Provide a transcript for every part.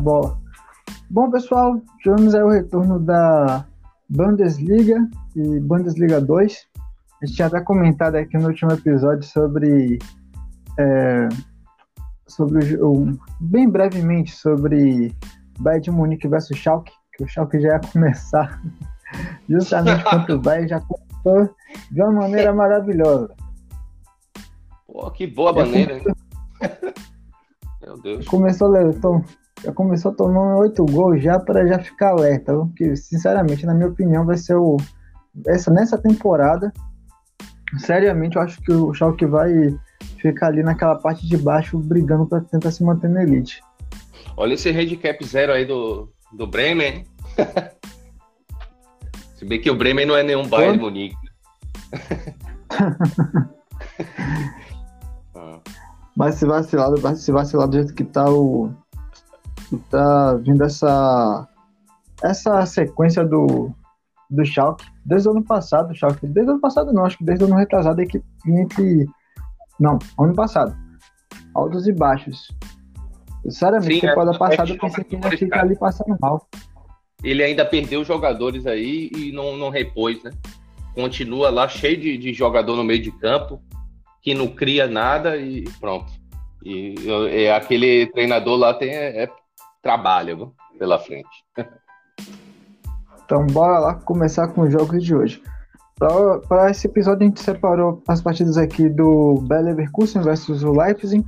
bate-bola. Bom, pessoal, tivemos aí o retorno da Bundesliga e Bundesliga 2. A gente tinha até comentado aqui no último episódio sobre. É, sobre o, bem brevemente sobre Bayern de Munique versus Schalke, que o Schalke já ia começar justamente contra o Bayern, já começou de uma maneira maravilhosa. Pô, que boa maneira, hein? Meu Deus. Começou, então, já começou tomando oito gols já para já ficar alerta. Porque, sinceramente, na minha opinião, vai ser o. Essa, nessa temporada, seriamente, eu acho que o Schalke vai ficar ali naquela parte de baixo brigando para tentar se manter na elite. Olha esse handicap zero aí do, do Bremen. se bem que o Bremen não é nenhum Bayern de Munique. Mas se vacilar, se vacilar do jeito que tá o. Que tá vindo essa. Essa sequência do. Do Schalke, desde o ano passado, Schalke, desde o ano passado não, acho que desde o ano retrasado, a equipe entre. Não, ano passado. Altos e baixos. Sinceramente, Sim, temporada é, passada eu pensei que ia ficar ali passando mal. Ele ainda perdeu jogadores aí e não, não repôs, né? Continua lá cheio de, de jogador no meio de campo que não cria nada e pronto. E, e aquele treinador lá tem é, é trabalho pela frente. Então bora lá começar com os jogos de hoje. Para esse episódio a gente separou as partidas aqui do Bayer Leverkusen versus o Leipzig,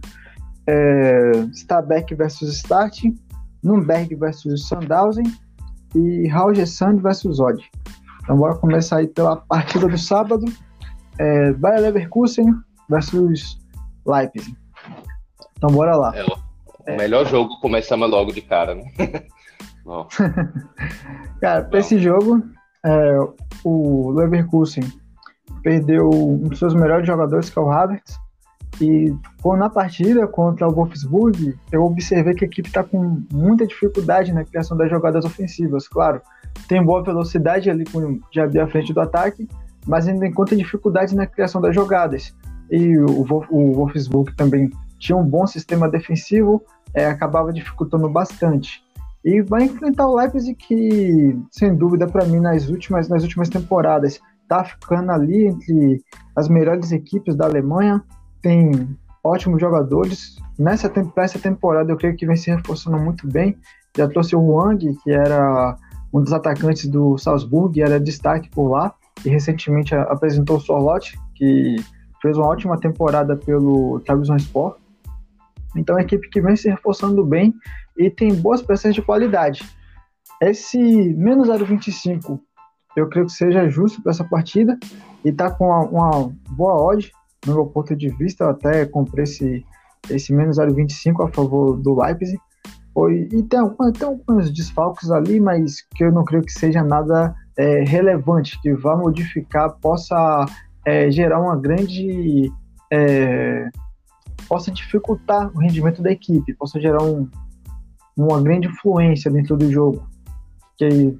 é, Stabæk versus Start, Nürnberg versus Sandhausen e Rauger Sand versus Odd. Então bora começar aí pela partida do sábado. É, Bayer Leverkusen versus Leipzig. Então bora lá. É, o melhor jogo começamos logo de cara, né? cara, para esse jogo, é, o Leverkusen perdeu um dos seus melhores jogadores, que é o Havertz, e na partida contra o Wolfsburg, eu observei que a equipe está com muita dificuldade na criação das jogadas ofensivas. Claro, tem boa velocidade ali com já à frente do ataque, mas ainda encontra dificuldade na criação das jogadas e o, o Wolfsburg também tinha um bom sistema defensivo, é, acabava dificultando bastante. E vai enfrentar o Leipzig que, sem dúvida, para mim, nas últimas, nas últimas temporadas, está ficando ali entre as melhores equipes da Alemanha, tem ótimos jogadores. Nessa essa temporada, eu creio que vem se reforçando muito bem. Já trouxe o Wang, que era um dos atacantes do Salzburg, era destaque por lá, e recentemente apresentou o Sorloth, que fez uma ótima temporada pelo Trabzonspor. Então, é uma equipe que vem se reforçando bem e tem boas peças de qualidade. Esse menos 0,25 eu creio que seja justo para essa partida e está com uma, uma, boa odd no meu ponto de vista. Eu até comprei esse, esse menos 0,25 a favor do Leipzig. Foi, e tem, tem alguns desfalques ali, mas que eu não creio que seja nada é, relevante, que vá modificar, possa é, gerar uma grande. É, possa dificultar o rendimento da equipe, possa gerar um, uma grande influência dentro do jogo. Que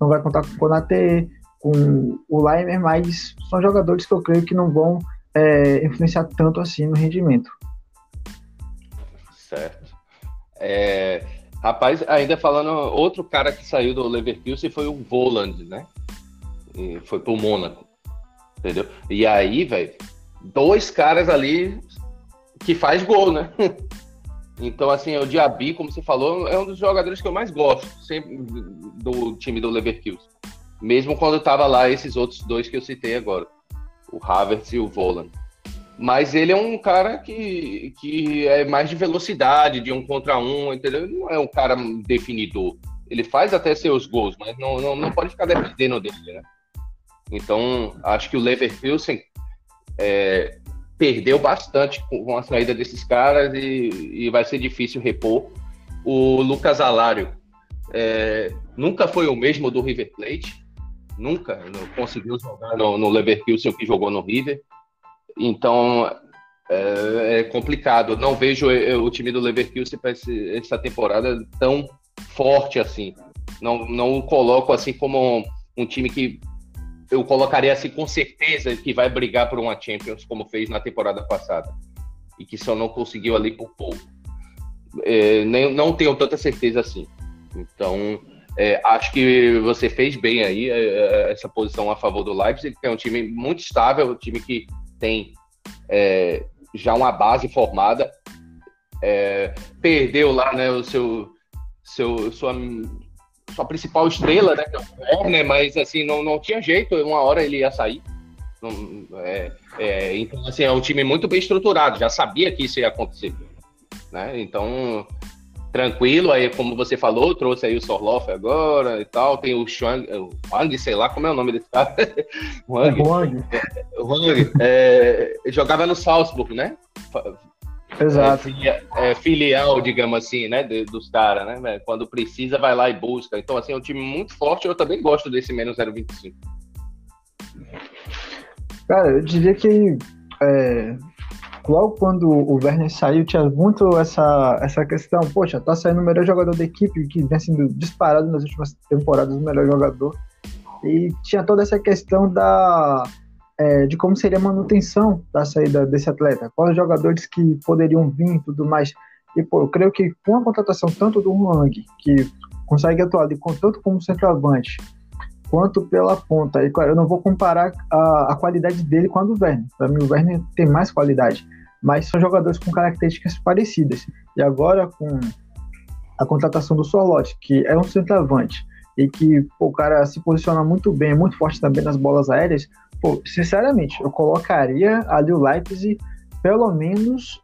não vai contar com o Konate, com o Leimer, mas são jogadores que eu creio que não vão é, influenciar tanto assim no rendimento. Certo. É, rapaz, ainda falando, outro cara que saiu do Leverkusen foi o Voland, né? E foi pro Mônaco entendeu? E aí, velho, dois caras ali que faz gol, né? Então, assim, o Diaby, como você falou, é um dos jogadores que eu mais gosto sempre do time do Leverkusen. Mesmo quando tava lá esses outros dois que eu citei agora, o Havertz e o Voland. Mas ele é um cara que, que é mais de velocidade, de um contra um, entendeu? Ele não é um cara definidor. Ele faz até seus gols, mas não, não, não pode ficar dependendo dele, né? Então, acho que o Leverkusen é, perdeu bastante com a saída desses caras e, e vai ser difícil repor. O Lucas Alário é, nunca foi o mesmo do River Plate, nunca conseguiu jogar no, no Leverkusen que jogou no River. Então é, é complicado. Não vejo é, o time do Leverkusen para essa temporada tão forte assim. Não, não o coloco assim como um time que eu colocaria assim com certeza que vai brigar por uma Champions, como fez na temporada passada. E que só não conseguiu ali por pouco. é, nem, não tenho tanta certeza assim. Então, é, acho que você fez bem aí é, é, essa posição a favor do Leipzig, que é um time muito estável, um time que tem é, já uma base formada. É, perdeu lá né, o seu, seu sua, sua principal estrela, né, é o Werner, mas assim não, não tinha jeito, uma hora ele ia sair. É, é, então, assim, é um time muito bem estruturado, já sabia que isso ia acontecer. Né? Então, tranquilo, aí como você falou, trouxe aí o Sorloff agora e tal, tem o Chuang, o Wang, sei lá como é o nome desse cara. Wang. É, Wang. Wang é, jogava no Salzburg, né? Exato. É, é, filial, digamos assim, né, dos caras, né? Quando precisa, vai lá e busca. Então, assim, é um time muito forte. Eu também gosto desse menos 0,25. Cara, eu diria que é, logo quando o Werner saiu, tinha muito essa, essa questão, poxa, tá saindo o melhor jogador da equipe, que vem sendo disparado nas últimas temporadas o melhor jogador. E tinha toda essa questão da é, de como seria a manutenção da saída desse atleta, quais jogadores que poderiam vir e tudo mais. E, pô, eu creio que com a contratação tanto do Huang, que consegue atuar ali tanto como centroavante, quanto pela ponta. E claro, eu não vou comparar a, a qualidade dele com a do Werner. Para mim, o Werner tem mais qualidade, mas são jogadores com características parecidas. E agora, com a contratação do Sorlote, que é um centroavante e que pô, o cara se posiciona muito bem, muito forte também nas bolas aéreas, pô, sinceramente, eu colocaria ali o Leipzig, pelo menos,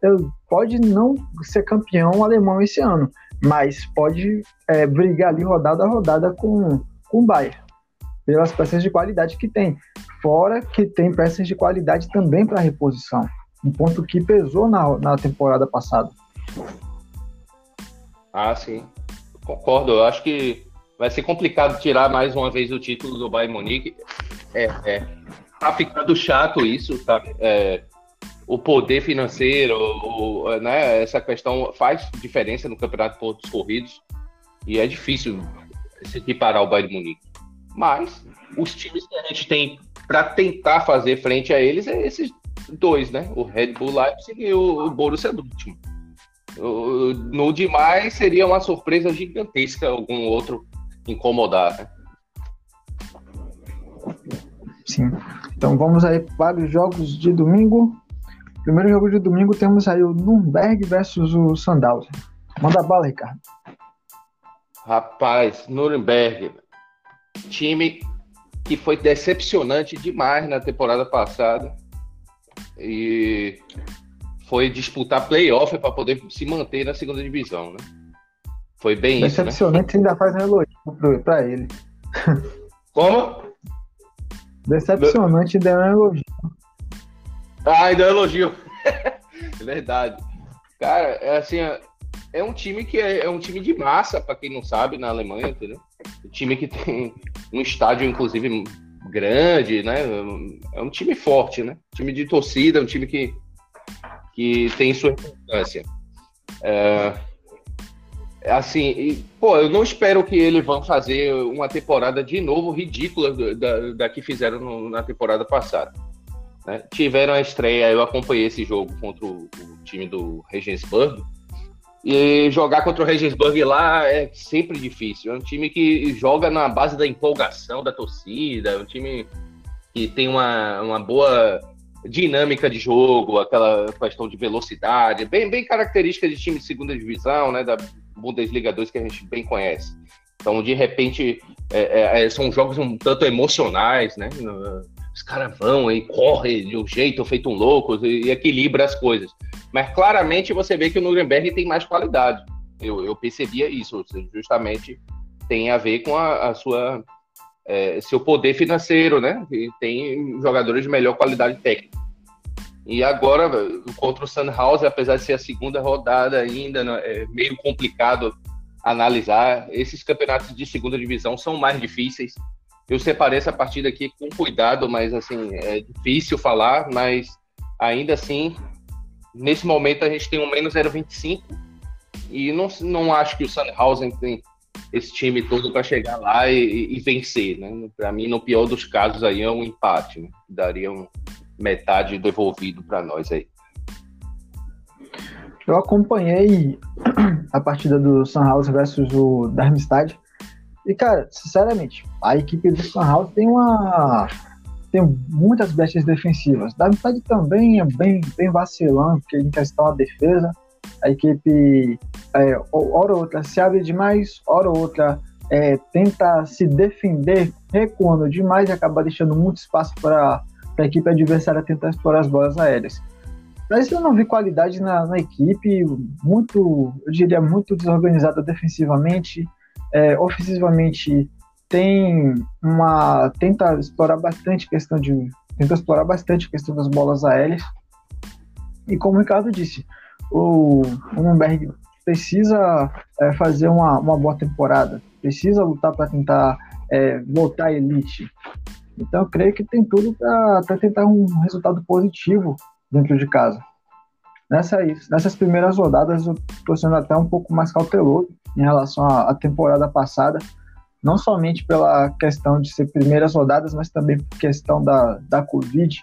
pode não ser campeão alemão esse ano, mas pode é, brigar ali rodada a rodada com, com o Bayern pelas peças de qualidade que tem. Fora que tem peças de qualidade também para reposição. Um ponto que pesou na, na temporada passada. Ah, sim. Concordo. Eu acho que vai ser complicado tirar mais uma vez o título do Bayern Munique. É, é. Tá ficando chato isso, tá? É, o poder financeiro, o, né, essa questão faz diferença no campeonato de pontos corridos e é difícil se equiparar o Bayern Munique. Mas os times que a gente tem para tentar fazer frente a eles é esses dois, né? O Red Bull Leipzig e o Borussia Dortmund. No demais seria uma surpresa gigantesca algum outro incomodar, né? Sim. Então vamos aí para os jogos de domingo. Primeiro jogo de domingo temos aí o Nürnberg versus o Sandhausen. Manda bala, Ricardo. Rapaz, Nuremberg, time que foi decepcionante demais na temporada passada e foi disputar playoff para poder se manter na segunda divisão, né? Foi bem Decepcionante isso, né? ainda faz um elogio para ele. Como? Decepcionante ainda é um elogio. Ah, ainda é elogio. é verdade. Cara, é assim, é um time que é, é um time de massa, para quem não sabe, na Alemanha, entendeu? Um time que tem um estádio, inclusive, grande, né? É um time forte, né? Time de torcida, um time que, que tem sua importância. É, assim, e, pô, eu não espero que eles vão fazer uma temporada de novo ridícula da, da que fizeram no, na temporada passada. Né? Tiveram a estreia, eu acompanhei esse jogo contra o, o time do Regensburg e jogar contra o Regensburg lá é sempre difícil. É um time que joga na base da empolgação da torcida, é um time que tem uma, uma boa dinâmica de jogo, aquela questão de velocidade, bem, bem característica de time de segunda divisão, né, da Bundesliga 2 que a gente bem conhece. Então, de repente, é, é, é são jogos um tanto emocionais, né? Os caras vão e correm de um jeito feito um louco e, e equilibra as coisas. Mas claramente você vê que o Nuremberg tem mais qualidade. Eu, eu percebia isso, justamente tem a ver com a, a sua é, seu poder financeiro, né? E tem jogadores de melhor qualidade técnica. E agora, contra o Sandhausen, apesar de ser a segunda rodada ainda, né, é meio complicado analisar. Esses campeonatos de segunda divisão são mais difíceis. Eu separei essa partida aqui com cuidado, mas assim, é difícil falar, mas ainda assim Nesse momento a gente tem um menos 0,25 e não, não acho que o Sandhausen tem esse time todo para chegar lá e, e vencer, né? Para mim, no pior dos casos aí é um empate, né? daria um metade devolvido para nós aí. eu acompanhei a partida do Sunhouse versus o Darmstadt. E, cara, sinceramente, a equipe do Sunhouse tem uma. tem muitas bestas defensivas. Darmstadt também é bem, bem vacilante em questão da defesa. A equipe, é, hora ou outra, se abre demais, hora ou outra, é, tenta se defender recuando demais e acaba deixando muito espaço para a equipe adversária tentar explorar as bolas aéreas. Mas eu não vi qualidade na, na equipe, muito, eu diria, muito desorganizada defensivamente, é, ofensivamente tem uma tenta explorar bastante questão de tenta explorar bastante a questão das bolas aéreas. E como o Ricardo disse o, o precisa é, fazer uma, uma boa temporada precisa lutar para tentar é, voltar à elite então eu creio que tem tudo para tentar um resultado positivo dentro de casa. Nessas, nessas primeiras rodadas eu estou sendo até um pouco mais cauteloso em relação à, à, temporada passada, não somente pela questão de ser primeiras rodadas, mas também por questão da, da Covid.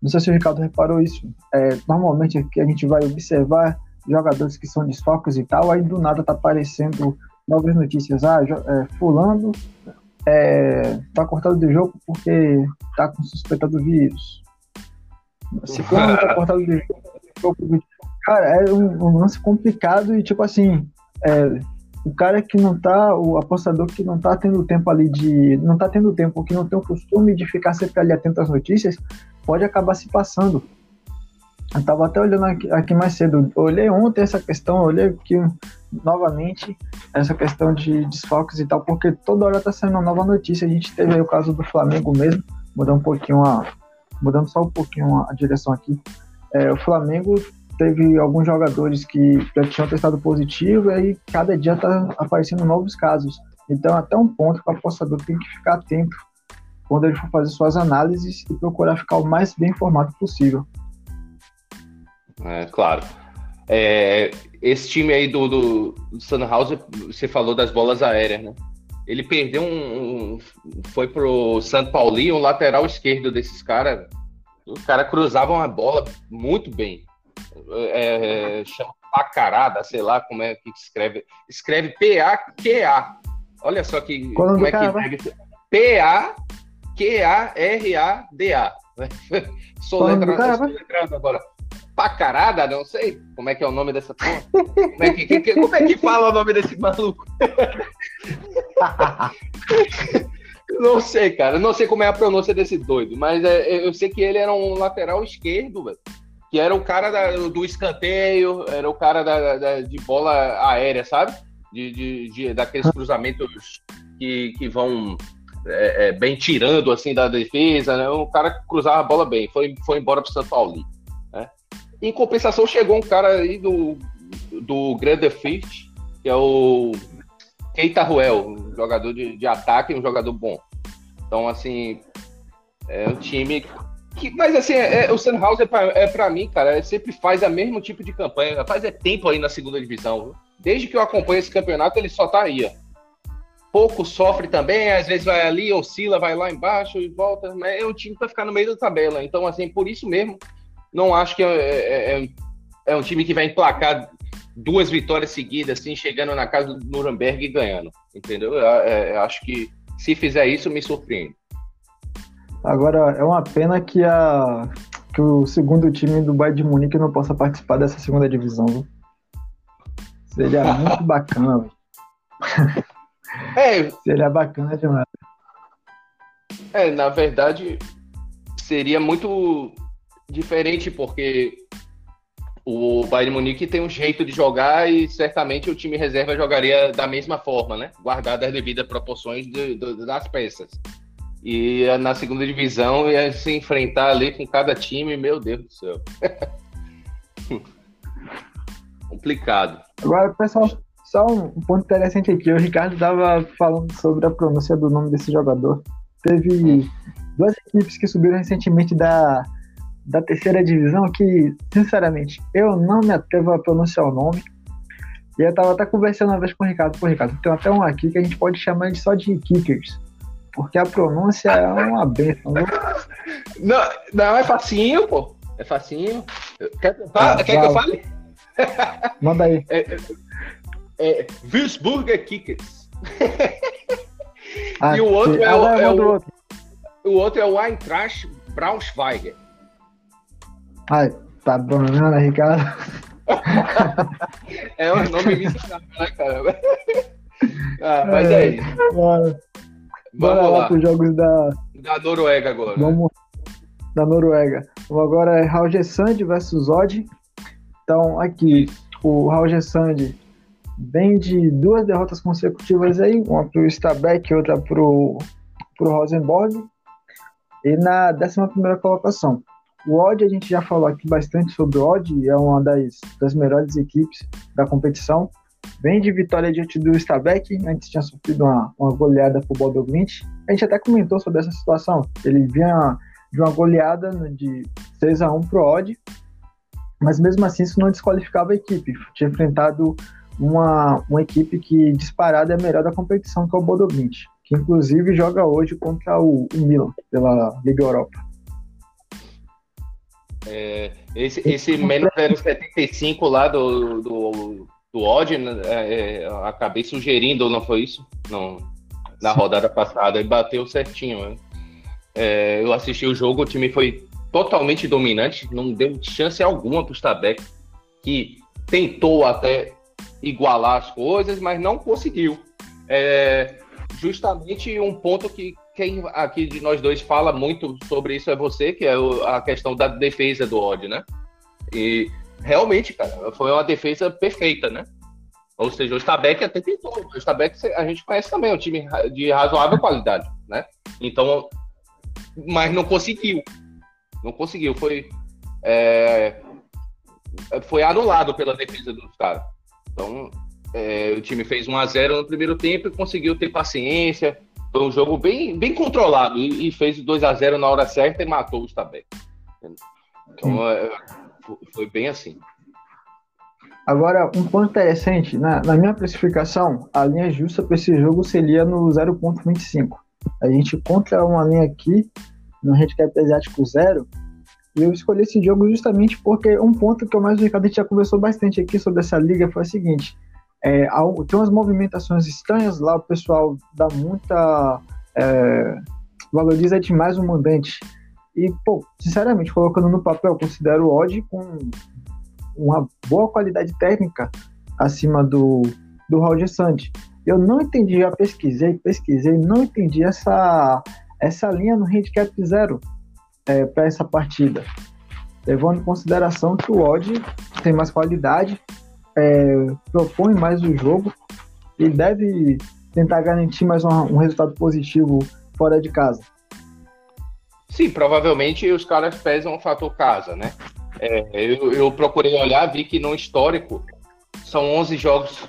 Não sei se o Ricardo reparou isso. É, normalmente aqui a gente vai observar jogadores que são desfocos e tal, aí do nada tá aparecendo novas notícias. Ah, é, fulano é, tá cortado do jogo porque tá com suspeita do vírus. Ciclano tá cortado do jogo. Cara, é um, um, lance complicado e tipo assim, é, o cara que não tá, o apostador que não tá tendo tempo ali de. não tá tendo tempo, que não tem o costume de ficar sempre ali atento às notícias, pode acabar se passando. Eu tava até olhando aqui, aqui mais cedo. Olhei ontem essa questão, olhei aqui novamente essa questão de desfalques e tal, porque toda hora tá saindo uma nova notícia. A gente teve aí o caso do Flamengo mesmo, mudando um pouquinho a. mudando só um pouquinho a direção aqui. É, o Flamengo teve alguns jogadores que já tinham testado positivo e aí cada dia tá aparecendo novos casos. Então até um ponto que o apostador tem que ficar atento quando ele for fazer suas análises e procurar ficar o mais bem informado possível. É, claro. É, esse time aí do, do, do você falou das bolas aéreas, né? Ele perdeu um. um foi pro São Paulinho, o lateral esquerdo desses caras. Os caras cruzavam a bola muito bem. É, é, chama Pacarada, sei lá como é que escreve. Escreve P-A-Q-A. Olha só que. Quando como é que P-A-Q-A-R-A-D-A. Sou letrado agora pacarada, não sei como é que é o nome dessa porra. Como é que, que, como é que fala o nome desse maluco? não sei, cara. Não sei como é a pronúncia desse doido, mas é, eu sei que ele era um lateral esquerdo, velho. Que era o cara da, do escanteio, era o cara da, da, de bola aérea, sabe? De, de, de daqueles cruzamentos que, que vão é, é, bem tirando assim da defesa, né? O cara que cruzava a bola bem, foi, foi embora pro São Paulo. Em compensação, chegou um cara aí do, do Grande Fifth, que é o Keita Ruel, um jogador de, de ataque, um jogador bom. Então, assim, é um time que, mas assim, é, é, o Sandhausen é pra, é pra mim, cara, é, sempre faz o mesmo tipo de campanha. Faz é tempo aí na segunda divisão. Desde que eu acompanho esse campeonato, ele só tá aí. Pouco sofre também, às vezes vai ali, oscila, vai lá embaixo e volta. É um time para ficar no meio da tabela. Então, assim, por isso mesmo, não acho que é, é, é, é, um time que vai emplacar duas vitórias seguidas, assim, chegando na casa do Nuremberg e ganhando. Entendeu? Eu, é, eu acho que se fizer isso, me surpreende. Agora, é uma pena que, a, que o segundo time do Bayern de Munique não possa participar dessa segunda divisão. Viu? Seria muito bacana. É, Seria bacana demais. É, na verdade, seria muito diferente porque o Bayern Munique tem um jeito de jogar e certamente o time reserva jogaria da mesma forma, né? Guardadas as devidas proporções de, de, das peças. E na segunda divisão ia se enfrentar ali com cada time, meu Deus do céu. Complicado. Agora, pessoal, só um ponto interessante aqui. O Ricardo estava falando sobre a pronúncia do nome desse jogador. Teve duas equipes que subiram recentemente da da terceira divisão que, sinceramente, eu não me atrevo a pronunciar o nome. E eu tava até conversando uma vez com o Ricardo. Pô, Ricardo, tem até um aqui que a gente pode chamar de só de Kickers. Porque a pronúncia é uma benção. Não, não, é facinho, pô. É facinho. Quer, ah, quer que eu fale? Manda aí. É, é, é Wilsburger Kickers. Ah, e o outro é, o, ah, é, é o, outro. o outro é o Eintracht Braunschweiger. Ai, tá né, Ricardo? é um nome miserável, né, cara? Ah, mas é, é isso. Bora. Bora Vamos lá, para os jogos da... Da Noruega agora. Vamos da Noruega. Agora é Roger Sand versus Odd. Então, aqui, o Roger Sand vem de duas derrotas consecutivas aí, uma para o Stabæk e outra para o Rosenborg. E na 11 colocação. O Odd, a gente já falou aqui bastante sobre o Odd, é uma das, das melhores equipes da competição. Vem de vitória diante do Stabæk, antes tinha sofrido uma, uma goleada para o Bodo A gente até comentou sobre essa situação. Ele vinha de uma goleada de 6 a 1 para o Odd, mas mesmo assim isso não desqualificava a equipe. Tinha enfrentado uma, uma equipe que disparada é a melhor da competição, que é o Bodo que inclusive joga hoje contra o, o Milan, pela Liga Europa. É, esse, esse menos 0,75 lá do, do, do Odd, né, é, é, acabei sugerindo, não foi isso? Não, na rodada passada, e bateu certinho. Né? É, eu assisti o jogo, o time foi totalmente dominante, não deu chance alguma para o Stabek, que tentou até igualar as coisas, mas não conseguiu. É, justamente um ponto que quem aqui de nós dois fala muito sobre isso é você, que é a questão da defesa do Odd, né? E realmente, cara, foi uma defesa perfeita, né? Ou seja, o Stabek até tentou. O Stabek a gente conhece também, é um time de razoável qualidade, né? Então, mas não conseguiu. Não conseguiu. Foi, é, foi anulado pela defesa dos caras. Então, é, o time fez 1 a 0 no primeiro tempo e conseguiu ter paciência. Foi um jogo bem, bem controlado e, e fez 2 a 0 na hora certa e matou o Stabek. Então, é, foi bem assim. Agora, um ponto interessante, na, na minha classificação, a linha justa para esse jogo seria no 0.25. A gente encontra uma linha aqui no handicap asiático zero, e eu escolhi esse jogo justamente porque um ponto que eu mais Ricardo, a gente já conversou bastante aqui sobre essa liga foi o seguinte: é, tem umas movimentações estranhas lá, o pessoal dá muita. É, valoriza demais o mandante. E, pô, sinceramente, colocando no papel, considero o Odd com uma boa qualidade técnica acima do, do Roger Sand. Eu não entendi, já pesquisei, pesquisei, não entendi essa, essa linha no handicap zero é, para essa partida. Levando em consideração que o Odd tem mais qualidade, é, propõe mais o jogo e deve tentar garantir mais um, um resultado positivo fora de casa. Sim, provavelmente os caras pesam o fator casa, né? É, eu, eu, procurei olhar, vi que no histórico são 11 jogos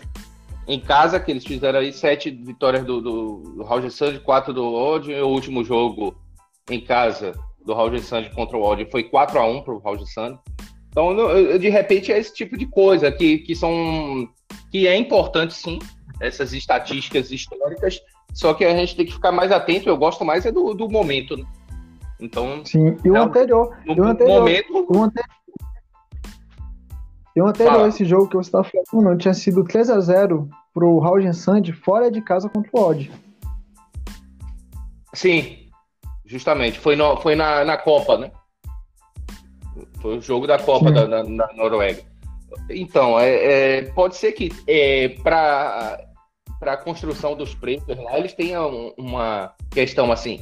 em casa que eles fizeram aí, 7 vitórias do, do, Roger Sand, 4 do Odd, o último jogo em casa do Roger Sand contra o Odd foi 4 a 1 para o Roger Sand. Então, de repente, é esse tipo de coisa que, que são que é importante sim, essas estatísticas históricas, só que a gente tem que ficar mais atento, eu gosto mais é do, do momento, né? Então, sim, e o é, anterior, no, e o anterior, momento, o anterior, e o anterior fala. esse jogo que você estava falando, não tinha sido 3 a 0 pro Raul Sand fora de casa contra o Odd. Sim, justamente, foi, no, foi na, na Copa, né? Foi o jogo da Copa da, na, na, Noruega. Então, é, é pode ser que é, para a construção dos preços lá, eles tenham uma questão assim.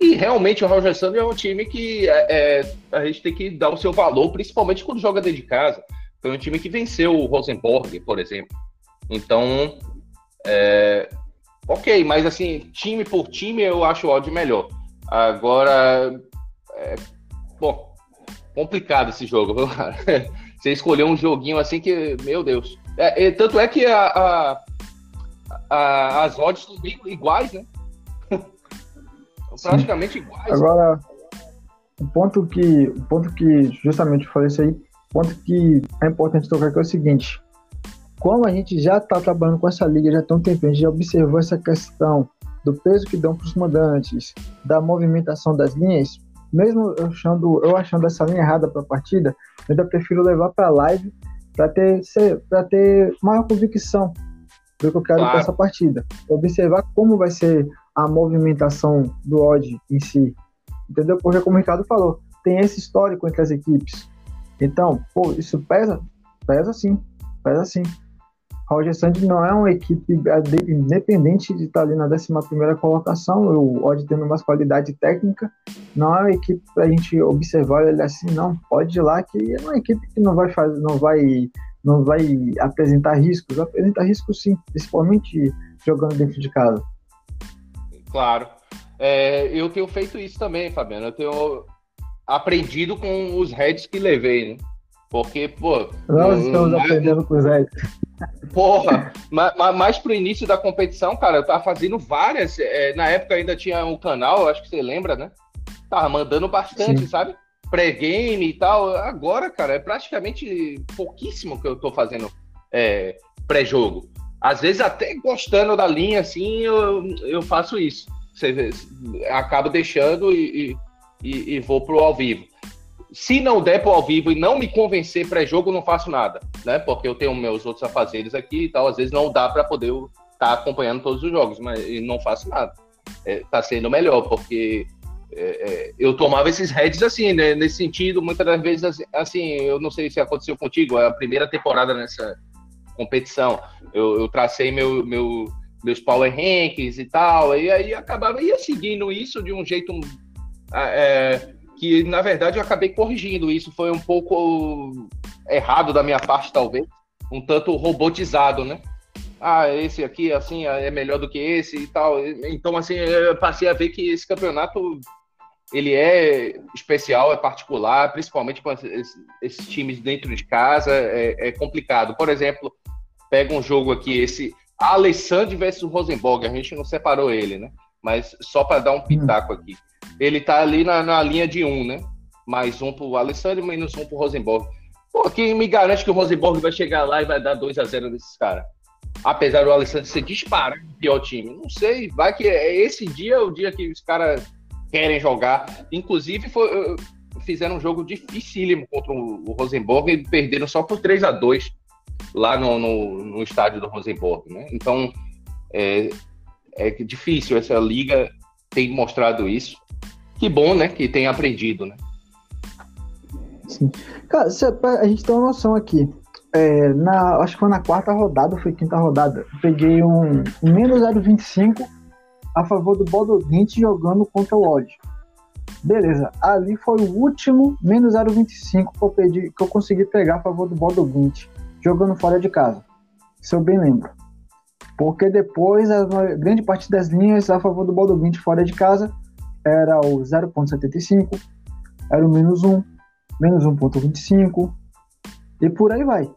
E realmente o Roger Sanders é um time que é, é, a gente tem que dar o seu valor, principalmente quando joga dentro de casa. Foi um time que venceu o Rosenborg, por exemplo. Então, é, ok, mas assim, time por time eu acho o Odd melhor. Agora, é, bom, complicado esse jogo. Você escolheu um joguinho assim que, meu Deus. É, é, tanto é que a, a, a, as odds estão bem iguais, né? praticamente iguais. Agora, o ponto que, o ponto que justamente eu falei isso aí, o ponto que é importante tocar aqui é o seguinte. Como a gente já está trabalhando com essa liga já tem um tempo, a gente já observou essa questão do peso que dão para os mandantes, da movimentação das linhas, mesmo eu achando, eu achando essa linha errada para a partida, eu ainda prefiro levar para a live para ter, ter maior convicção do que eu quero claro. essa partida. Observar como vai ser a movimentação do odd em si. Entendeu? Porque, como o Ricardo falou, tem esse histórico entre as equipes. Então, pô, isso pesa? Pesa sim, pesa sim. Roger Sand não é uma equipe independente de estar ali na 11 colocação, o Odd tendo mais qualidade técnica, não é uma equipe para a gente observar ele assim, não, pode ir lá, que é uma equipe que não vai fazer, não vai, não vai apresentar riscos, apresenta riscos sim, principalmente jogando dentro de casa. Claro. É, eu tenho feito isso também, Fabiano. Eu tenho aprendido com os heads que levei, né? Porque, pô. Nós estamos aprendendo com os heads. Porra, mas, mais pro início da competição, cara, eu tava fazendo várias. É, na época ainda tinha um canal, acho que você lembra, né? Tava mandando bastante, Sim. sabe? Pré-game e tal. Agora, cara, é praticamente pouquíssimo que eu tô fazendo é, pré-jogo. Às vezes, até gostando da linha, assim, eu, eu faço isso. Você acabo deixando e, e, e vou pro ao vivo se não der pro ao vivo e não me convencer pré-jogo, não faço nada, né? Porque eu tenho meus outros afazeres aqui e tal, às vezes não dá para poder estar tá acompanhando todos os jogos, mas não faço nada. É, tá sendo melhor, porque é, é, eu tomava esses heads assim, né? Nesse sentido, muitas das vezes, assim, assim, eu não sei se aconteceu contigo, é a primeira temporada nessa competição, eu, eu tracei meu, meu, meus power rankings e tal, e aí acabava ia seguindo isso de um jeito é, que na verdade eu acabei corrigindo. Isso foi um pouco errado da minha parte, talvez, um tanto robotizado, né? Ah, esse aqui, assim, é melhor do que esse e tal. Então, assim, eu passei a ver que esse campeonato ele é especial, é particular, principalmente com esses, esses times dentro de casa, é, é, complicado. Por exemplo, pega um jogo aqui, esse Alessandro versus Rosenborg, a gente não separou ele, né? Mas só para dar um pitaco aqui ele tá ali na, na linha de um, né? Mais um pro Alessandro e menos um pro Rosenborg. Pô, quem me garante que o Rosenborg vai chegar lá e vai dar 2 a 0 nesses caras? Apesar do Alessandro ser disparado pior time. Não sei, vai que é esse dia o dia que os caras querem jogar. Inclusive, foi, fizeram um jogo dificílimo contra o Rosenborg e perderam só por 3 a 2 lá no, no, no estádio do Rosenborg, né? Então, é, é difícil. Essa liga tem mostrado isso. Que bom, né? Que tem aprendido, né? Sim. Cara, a gente tem uma noção aqui. É, na, acho que foi na quarta rodada, foi quinta rodada. Peguei um, menos 0,25 a favor do Bodoglint jogando contra o Odd. Beleza, ali foi o último menos 0,25 que eu, que eu consegui pegar a favor do Bodoglint jogando fora de casa. Se eu bem lembro. Porque depois a grande parte das linhas a favor do Bodoglint fora de casa era o 0,75, era o menos 1, menos 1,25 e por aí vai.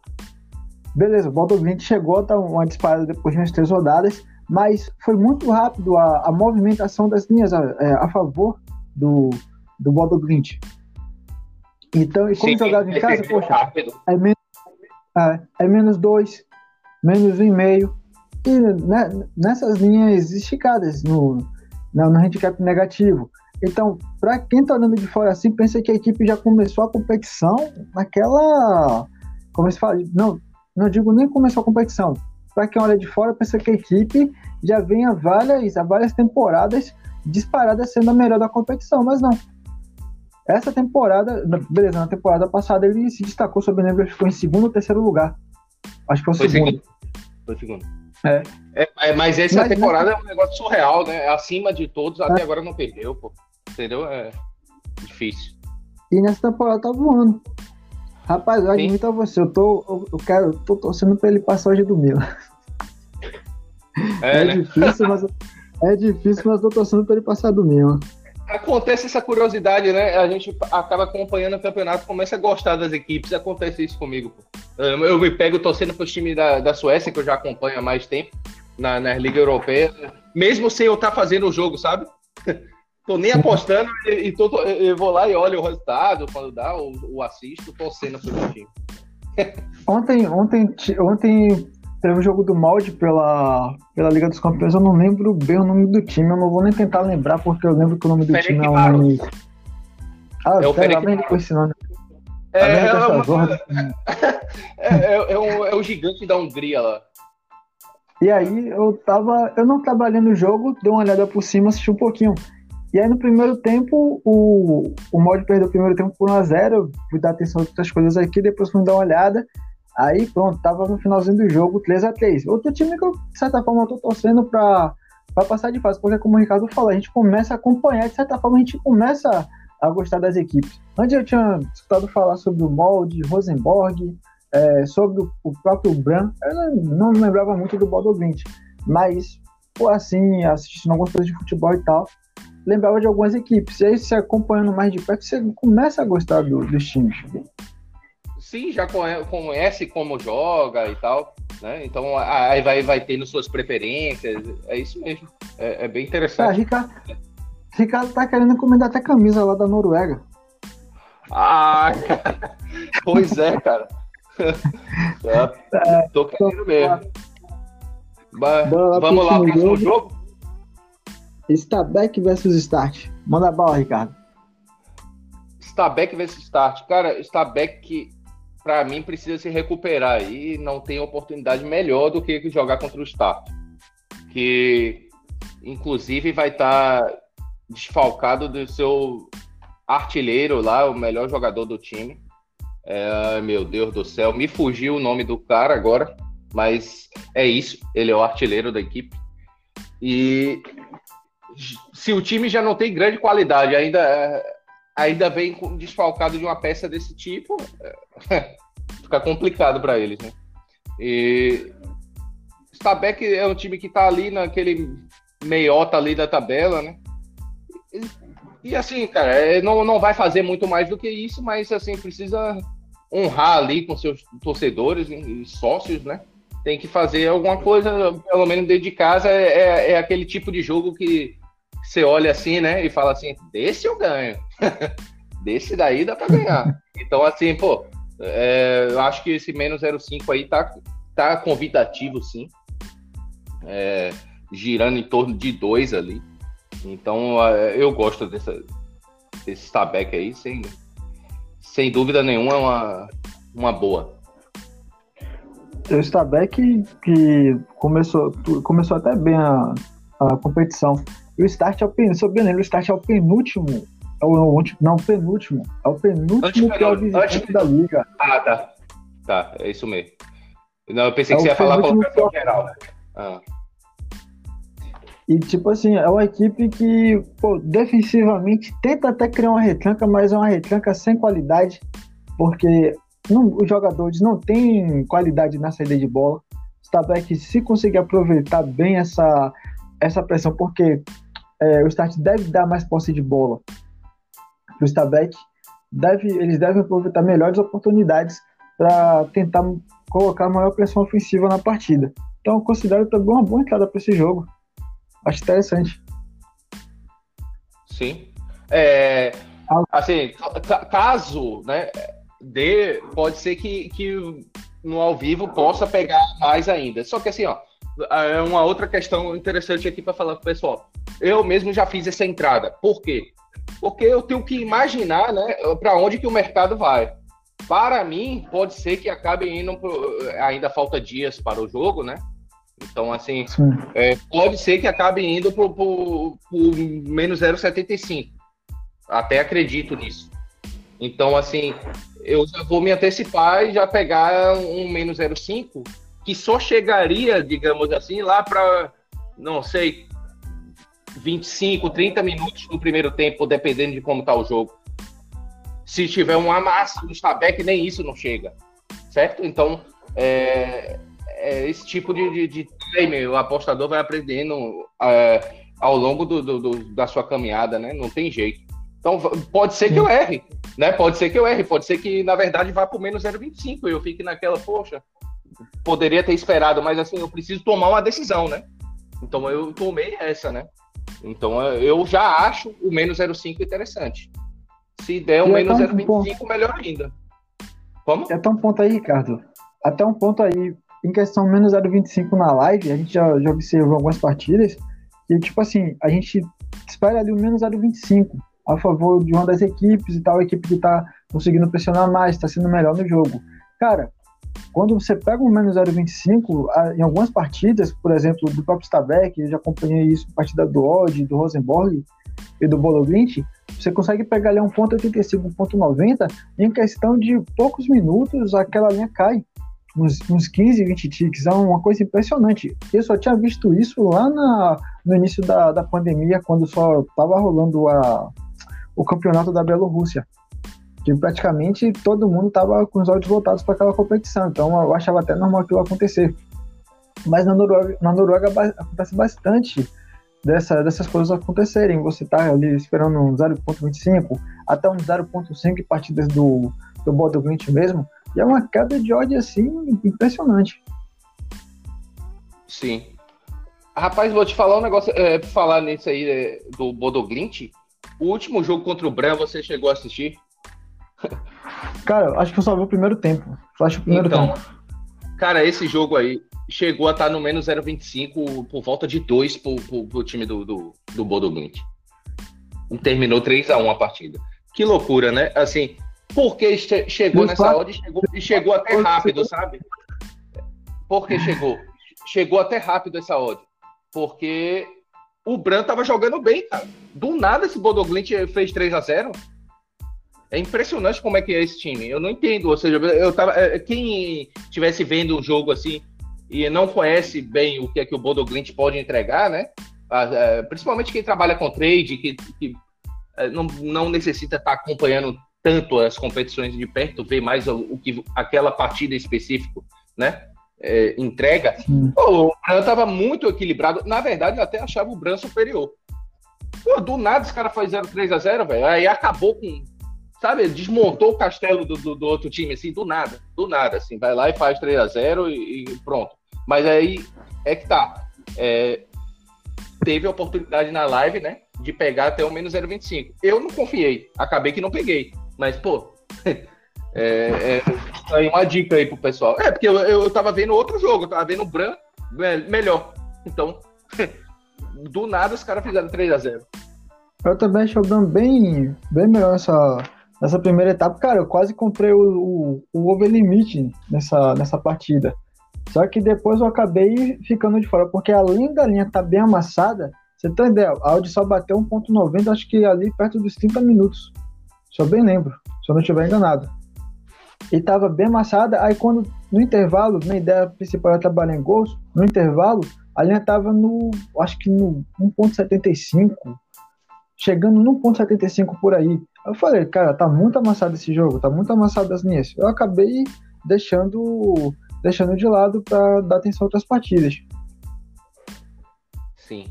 Beleza, o Botafogo chegou a dar uma disparada depois de umas três rodadas, mas foi muito rápido a, a movimentação das linhas a, é, a favor do, do Botafogo. Então, e como jogava em casa, poxa, é menos, é, é menos 2, menos 1,5. E né, nessas linhas esticadas no, no, no handicap negativo. Então, para quem está olhando de fora assim, pensa que a equipe já começou a competição naquela. Como se fala? Não, não digo nem começou a competição. Para quem olha de fora, pensa que a equipe já vem há várias, há várias temporadas disparada sendo a melhor da competição, mas não. Essa temporada, beleza, na temporada passada ele se destacou, sobre lembro, ficou em segundo ou terceiro lugar. Acho que foi o foi segundo. segundo. Foi segundo. É. É, é, mas essa mas, temporada é um negócio surreal, né? Acima de todos, até é. agora não perdeu, pô. Entendeu? É difícil. E nessa temporada tá voando. Rapaz, eu admito a você, eu tô, eu, eu quero, eu tô torcendo pra ele passar hoje do Milan. É, é né? difícil, mas é difícil, mas tô torcendo pra ele passar do Milan. Acontece essa curiosidade, né? A gente acaba acompanhando o campeonato, começa a gostar das equipes. Acontece isso comigo. Pô. Eu me pego torcendo para os times da, da Suécia, que eu já acompanho há mais tempo, na, na Liga Europeia, mesmo sem eu estar tá fazendo o jogo, sabe? tô nem apostando e, e tô, eu vou lá e olho o resultado, quando dá, o, o assisto, torcendo para o time. ontem, ontem, ontem Teve o jogo do molde pela, pela Liga dos Campeões, eu não lembro bem o nome do time, eu não vou nem tentar lembrar, porque eu lembro que o nome do time é o nome. Ah, é o pera, com esse nome. É, é, é, uma... é, é, é, um, é o gigante da Hungria lá. E aí eu tava. Eu não trabalhando no jogo, dei uma olhada por cima, assisti um pouquinho. E aí no primeiro tempo, o, o mod perdeu o primeiro tempo por 1x0. Fui dar atenção a outras coisas aqui, depois fui dar uma olhada. Aí pronto, tava no finalzinho do jogo, 3x3. Outro time que eu, de certa forma, eu tô torcendo pra, pra passar de fase, porque como o Ricardo falou, a gente começa a acompanhar, de certa forma, a gente começa a gostar das equipes. Antes eu tinha escutado falar sobre o molde, Rosenborg, é, sobre o, o, próprio Bran, eu não, não lembrava muito do Bodoglint, mas, pô, assim, assistindo algumas coisas de futebol e tal, lembrava de algumas equipes. E aí, você acompanhando mais de perto, você começa a gostar do, dos times. Sim, já conhece como joga e tal, né? Então aí vai, vai tendo suas preferências, é isso mesmo. É, é bem interessante. Ah, Ricardo, Ricardo tá querendo encomendar até camisa lá da Noruega. Ah, cara. pois é, cara. é, tô querendo mesmo. Vamos lá, próximo jogo. Stabek versus Start. Manda a bala, Ricardo. Stabek versus Start. Cara, Stabek, para mim, precisa se recuperar e não tem oportunidade melhor do que jogar contra o Start. Que, inclusive, vai estar tá desfalcado do seu artilheiro lá, o melhor jogador do time. É, meu Deus do céu, me fugiu o nome do cara agora, mas é isso, ele é o artilheiro da equipe. E se o time já não tem grande qualidade, ainda, ainda vem desfalcado de uma peça desse tipo, é, fica complicado para eles, né? E Stabek é um time que está ali naquele meiota ali da tabela, né? E assim, cara, é, não, não vai fazer muito mais do que isso, mas assim, precisa honrar ali com seus torcedores e sócios, né? Tem que fazer alguma coisa, pelo menos dentro de casa, é, é, é aquele tipo de jogo que você olha assim, né, e fala assim, desse eu ganho. desse daí dá pra ganhar. Então, assim, pô, é, eu acho que esse menos 0,5 aí tá, tá convidativo, sim. É, girando em torno de dois ali. Então eu gosto dessa, desse Stabek aí, sem, sem dúvida nenhuma, é uma, uma boa. O Stabek que começou, começou até bem a, a competição. E o Start é o penúltimo, o Start é o penúltimo. É o, o, não, o penúltimo. É o penúltimo pior visitante da liga. Ah, tá. Tá, é isso mesmo. Não, eu pensei é que você ia falar colocação geral. Ah. E, tipo assim, é uma equipe que, pô, defensivamente tenta até criar uma retranca, mas é uma retranca sem qualidade, porque não, os jogadores não têm qualidade na saída de bola. Stabek, se conseguir aproveitar bem essa, essa pressão, porque é, o Start deve dar mais posse de bola para o Stabek, deve, eles devem aproveitar melhores oportunidades para tentar colocar maior pressão ofensiva na partida. Então, eu considero também uma boa entrada para esse jogo. Acho interessante. Sim. É, assim, caso, né, de, pode ser que, que no ao vivo possa pegar mais ainda. Só que assim, ó, é uma outra questão interessante aqui para falar com o pessoal. Eu mesmo já fiz essa entrada. Por quê? Porque eu tenho que imaginar, né, para onde que o mercado vai. Para mim, pode ser que acabe indo pro, ainda falta dias para o jogo, né? Então, assim, é, pode ser que acabe indo por, por menos 0,75. Até acredito nisso. Então, assim, eu já vou me antecipar e já pegar um menos 0,5, que só chegaria, digamos assim, lá para, não sei, 25, 30 minutos no primeiro tempo, dependendo de como está o jogo. Se tiver um amasso no Stabek, nem isso não chega. Certo? Então, é, é, esse tipo de, de, de time o apostador vai aprendendo é, ao longo do, do, do, da sua caminhada, né? Não tem jeito. Então, pode ser que eu erre, né? Pode ser que eu erre, pode ser que, na verdade, vá para o menos 0,25 e eu fique naquela, poxa, poderia ter esperado, mas assim, eu preciso tomar uma decisão, né? Então, eu tomei essa, né? Então, eu já acho o menos 0,5 interessante. Se der o um menos 0,25, melhor ainda. Como? Até um ponto aí, Ricardo. Até um ponto aí em questão menos 0,25 na live, a gente já, já observou algumas partidas, e tipo assim, a gente espera ali o menos 0,25. a favor de uma das equipes e tal, a equipe que está conseguindo pressionar mais, está sendo melhor no jogo. Cara, quando você pega um menos 0,25, em algumas partidas, por exemplo, do próprio Stabek, eu já acompanhei isso, partida do Odd, do Rosenborg e do Bologlint, você consegue pegar ali 1.85, 1.90, em questão de poucos minutos, aquela linha cai. Uns, uns 15, 20 ticks, é uma coisa impressionante. Eu só tinha visto isso lá na, no início da, da pandemia, quando só estava rolando a, o campeonato da Bielorrússia que praticamente todo mundo estava com os olhos voltados para aquela competição. Então eu achava até normal aquilo acontecer. Mas na Noruega, na Noruega acontece bastante dessa, dessas coisas acontecerem. Você está ali esperando um 0.25 até um 0.5 partidas do, do Bodø mesmo. E é uma queda de ódio assim impressionante. Sim. Rapaz, vou te falar um negócio, é, falar nisso aí é, do Bodoglint. O último jogo contra o Bran, você chegou a assistir? Cara, acho que eu só vi o primeiro tempo. Só acho o primeiro então, tempo. Cara, esse jogo aí chegou a estar no menos 0,25 por volta de 2 pro, pro, pro time do, do, do Bodo Terminou 3 a 1 a partida. Que loucura, né? Assim, porque chegou nessa hora e chegou, e chegou até rápido, sabe? Por que chegou? Chegou até rápido essa odd. Porque o Bran tava jogando bem, cara. Do nada esse Bodoglint fez 3 a 0 é impressionante como é que é esse time. Eu não entendo. Ou seja, eu tava. É, quem estivesse vendo um jogo assim e não conhece bem o que é que o Bodo Glint pode entregar, né? É, principalmente quem trabalha com trade, que, que é, não, não necessita estar acompanhando tanto as competições de perto, ver mais o, que aquela partida específica, né? É, entrega. Pô, o Bran estava muito equilibrado. Na verdade, eu até achava o Bran superior. Pô, do nada esse cara faz 0-3 a 0 velho. Aí acabou com sabe, desmontou o castelo do, do, do, outro time, assim, do nada, do nada, assim, vai lá e faz 3 a 0 e, e pronto. Mas aí é que tá. É, teve a oportunidade na live, né, de pegar até o menos 0,25. Eu não confiei, acabei que não peguei. Mas, pô, é, é, aí uma dica aí pro pessoal. É, porque eu, eu tava vendo outro jogo, eu tava vendo o Bran melhor. Então, do nada os caras fizeram 3 a 0 Eu também achei o Bran bem, bem melhor essa, nessa primeira etapa, cara, eu quase comprei o, o, o over limit nessa, nessa partida. Só que depois eu acabei ficando de fora, porque além da linha estar tá bem amassada, você tem ideia, a Audi só bateu 1.90, acho que ali perto dos 30 minutos. Se eu bem lembro, se eu não estiver enganado. E tava bem amassada, aí quando no intervalo, minha ideia principal era trabalhar em gols, no intervalo, a linha tava no, acho que no 1.75, chegando no 1.75 por aí. Eu falei, cara, tá muito amassado esse jogo, tá muito amassado as linhas. Eu acabei deixando deixando de lado para dar atenção a outras partidas. Sim.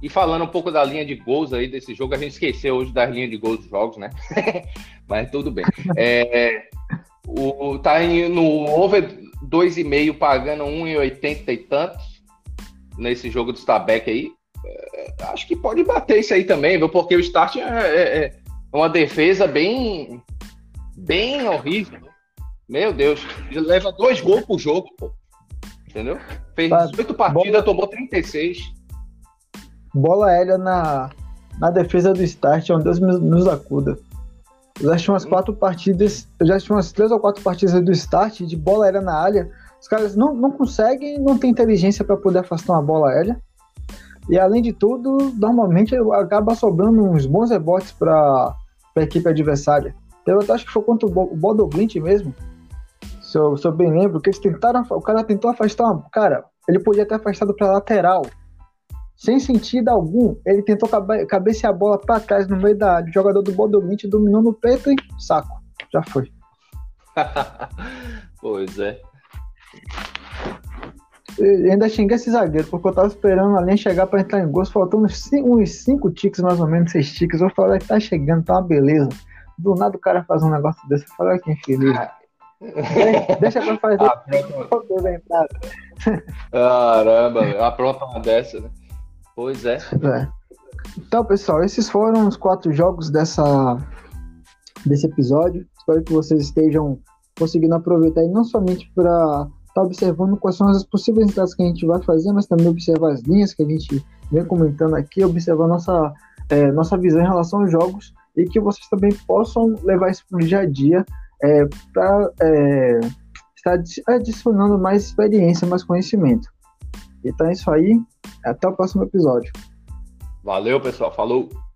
E falando um pouco da linha de gols aí desse jogo, a gente esqueceu hoje das linhas de gols dos jogos, né? Mas tudo bem. É, o, tá no over 2,5 pagando 1,80 e tantos nesse jogo do Stabek aí. É, acho que pode bater isso aí também, viu? Porque o Start é, é, é uma defesa bem, bem horrível. Meu Deus, ele leva dois gols por jogo, pô. Entendeu? Fez oito partidas, bola, tomou 36. Bola aérea na, na defesa do start, onde Deus nos acuda. Eu já assisti umas hum. quatro partidas, eu já assisti umas três ou quatro partidas do start de bola aérea na área. Os caras não, não conseguem, não tem inteligência para poder afastar uma bola aérea. E além de tudo, normalmente acaba sobrando uns bons rebotes para a equipe adversária. Então, eu acho que foi contra o Bodoglint mesmo. Se eu, se eu, bem lembro, que eles tentaram. O cara tentou afastar uma. Cara, ele podia ter afastado para lateral. Sem sentido algum. Ele tentou cabe, cabecear a bola para trás no meio da área. Jogador do Bodoglint dominou no peito e saco. Já foi. pois é. Ainda xinguei esse zagueiro, porque eu tava esperando a linha chegar pra entrar em gols, faltando uns 5 ticks, mais ou menos, 6 ticks. Eu falei que tá chegando, tá uma beleza. Do nada o cara faz um negócio desse. Eu falei que infeliz. Deixa pra fazer. Ah, Caramba, apronta uma dessa, né? Pois é. é. Então, pessoal, esses foram os quatro jogos dessa, desse episódio. Espero que vocês estejam conseguindo aproveitar e não somente para estar tá observando quais são as possíveis entradas que a gente vai fazer, mas também observar as linhas que a gente vem comentando aqui, observar nossa, é, nossa visão em relação aos jogos e que vocês também possam levar isso para o dia a dia é, para é, estar adicionando mais experiência, mais conhecimento. Então é isso aí, até o próximo episódio. Valeu, pessoal, falou!